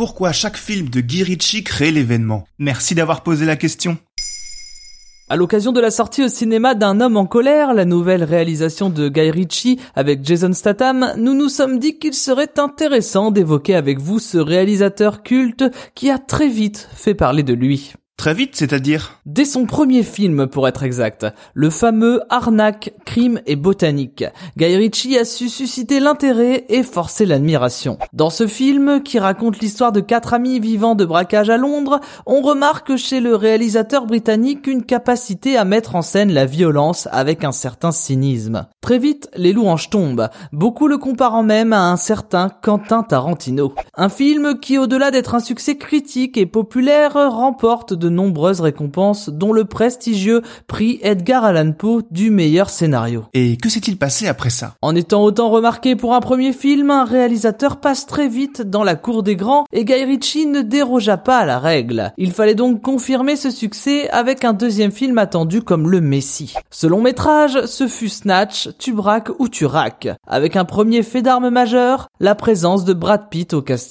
pourquoi chaque film de Guy Ritchie crée l'événement Merci d'avoir posé la question. À l'occasion de la sortie au cinéma d'un homme en colère, la nouvelle réalisation de Guy Ritchie avec Jason Statham, nous nous sommes dit qu'il serait intéressant d'évoquer avec vous ce réalisateur culte qui a très vite fait parler de lui. Très vite, c'est-à-dire Dès son premier film, pour être exact, le fameux Arnaque, Crime et Botanique, Guy Ritchie a su susciter l'intérêt et forcer l'admiration. Dans ce film, qui raconte l'histoire de quatre amis vivant de braquage à Londres, on remarque chez le réalisateur britannique une capacité à mettre en scène la violence avec un certain cynisme. Très vite, les louanges tombent, beaucoup le comparant même à un certain Quentin Tarantino. Un film qui, au-delà d'être un succès critique et populaire, remporte de nombreuses récompenses, dont le prestigieux prix Edgar Allan Poe du meilleur scénario. Et que s'est-il passé après ça? En étant autant remarqué pour un premier film, un réalisateur passe très vite dans la cour des grands et Guy Ritchie ne dérogea pas à la règle. Il fallait donc confirmer ce succès avec un deuxième film attendu comme le Messie. Ce long métrage, ce fut Snatch, Tu braques ou tu raques, avec un premier fait d'armes majeur, la présence de Brad Pitt au casting.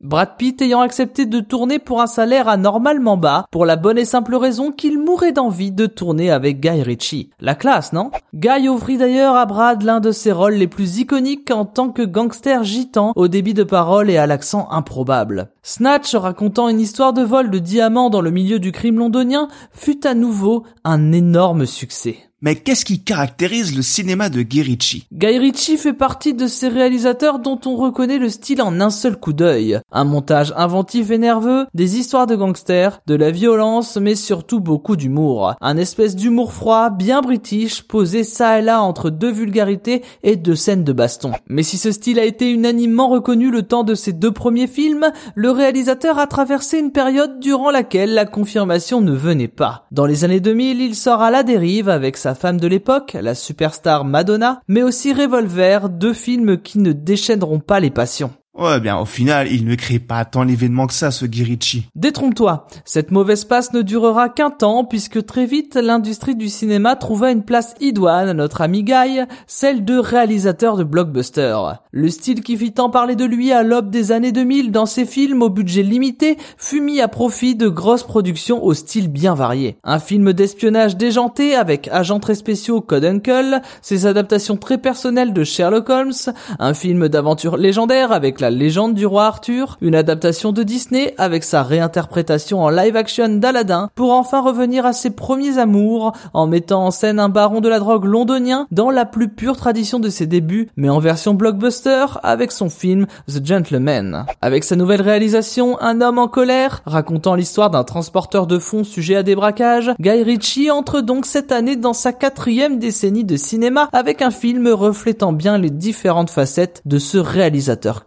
Brad Pitt ayant accepté de tourner pour un salaire anormalement bas, pour la bonne et simple raison qu'il mourait d'envie de tourner avec Guy Ritchie. La classe, non? Guy offrit d'ailleurs à Brad l'un de ses rôles les plus iconiques en tant que gangster gitan au débit de parole et à l'accent improbable. Snatch, racontant une histoire de vol de diamants dans le milieu du crime londonien, fut à nouveau un énorme succès. Mais qu'est-ce qui caractérise le cinéma de Guy Ritchie? Guy Ritchie fait partie de ces réalisateurs dont on reconnaît le style en un seul coup d'œil. Un montage inventif et nerveux, des histoires de gangsters, de la violence, mais surtout beaucoup d'humour. Un espèce d'humour froid, bien british, posé ça et là entre deux vulgarités et deux scènes de baston. Mais si ce style a été unanimement reconnu le temps de ses deux premiers films, le réalisateur a traversé une période durant laquelle la confirmation ne venait pas. Dans les années 2000, il sort à la dérive avec sa femme de l'époque, la superstar Madonna, mais aussi Revolver, deux films qui ne déchaîneront pas les passions. Ouais, bien, au final, il ne crée pas tant l'événement que ça, ce Guy Ritchie. Détrompe-toi, cette mauvaise passe ne durera qu'un temps puisque très vite l'industrie du cinéma trouva une place idoine à notre ami Guy, celle de réalisateur de blockbuster. Le style qui fit tant parler de lui à l'aube des années 2000 dans ses films au budget limité fut mis à profit de grosses productions au style bien varié. Un film d'espionnage déjanté avec agents très spéciaux Code Uncle, ses adaptations très personnelles de Sherlock Holmes, un film d'aventure légendaire avec la légende du roi Arthur, une adaptation de Disney avec sa réinterprétation en live action d'Aladdin, pour enfin revenir à ses premiers amours en mettant en scène un baron de la drogue londonien dans la plus pure tradition de ses débuts, mais en version blockbuster avec son film The Gentleman. Avec sa nouvelle réalisation Un homme en colère, racontant l'histoire d'un transporteur de fonds sujet à des braquages, Guy Ritchie entre donc cette année dans sa quatrième décennie de cinéma avec un film reflétant bien les différentes facettes de ce réalisateur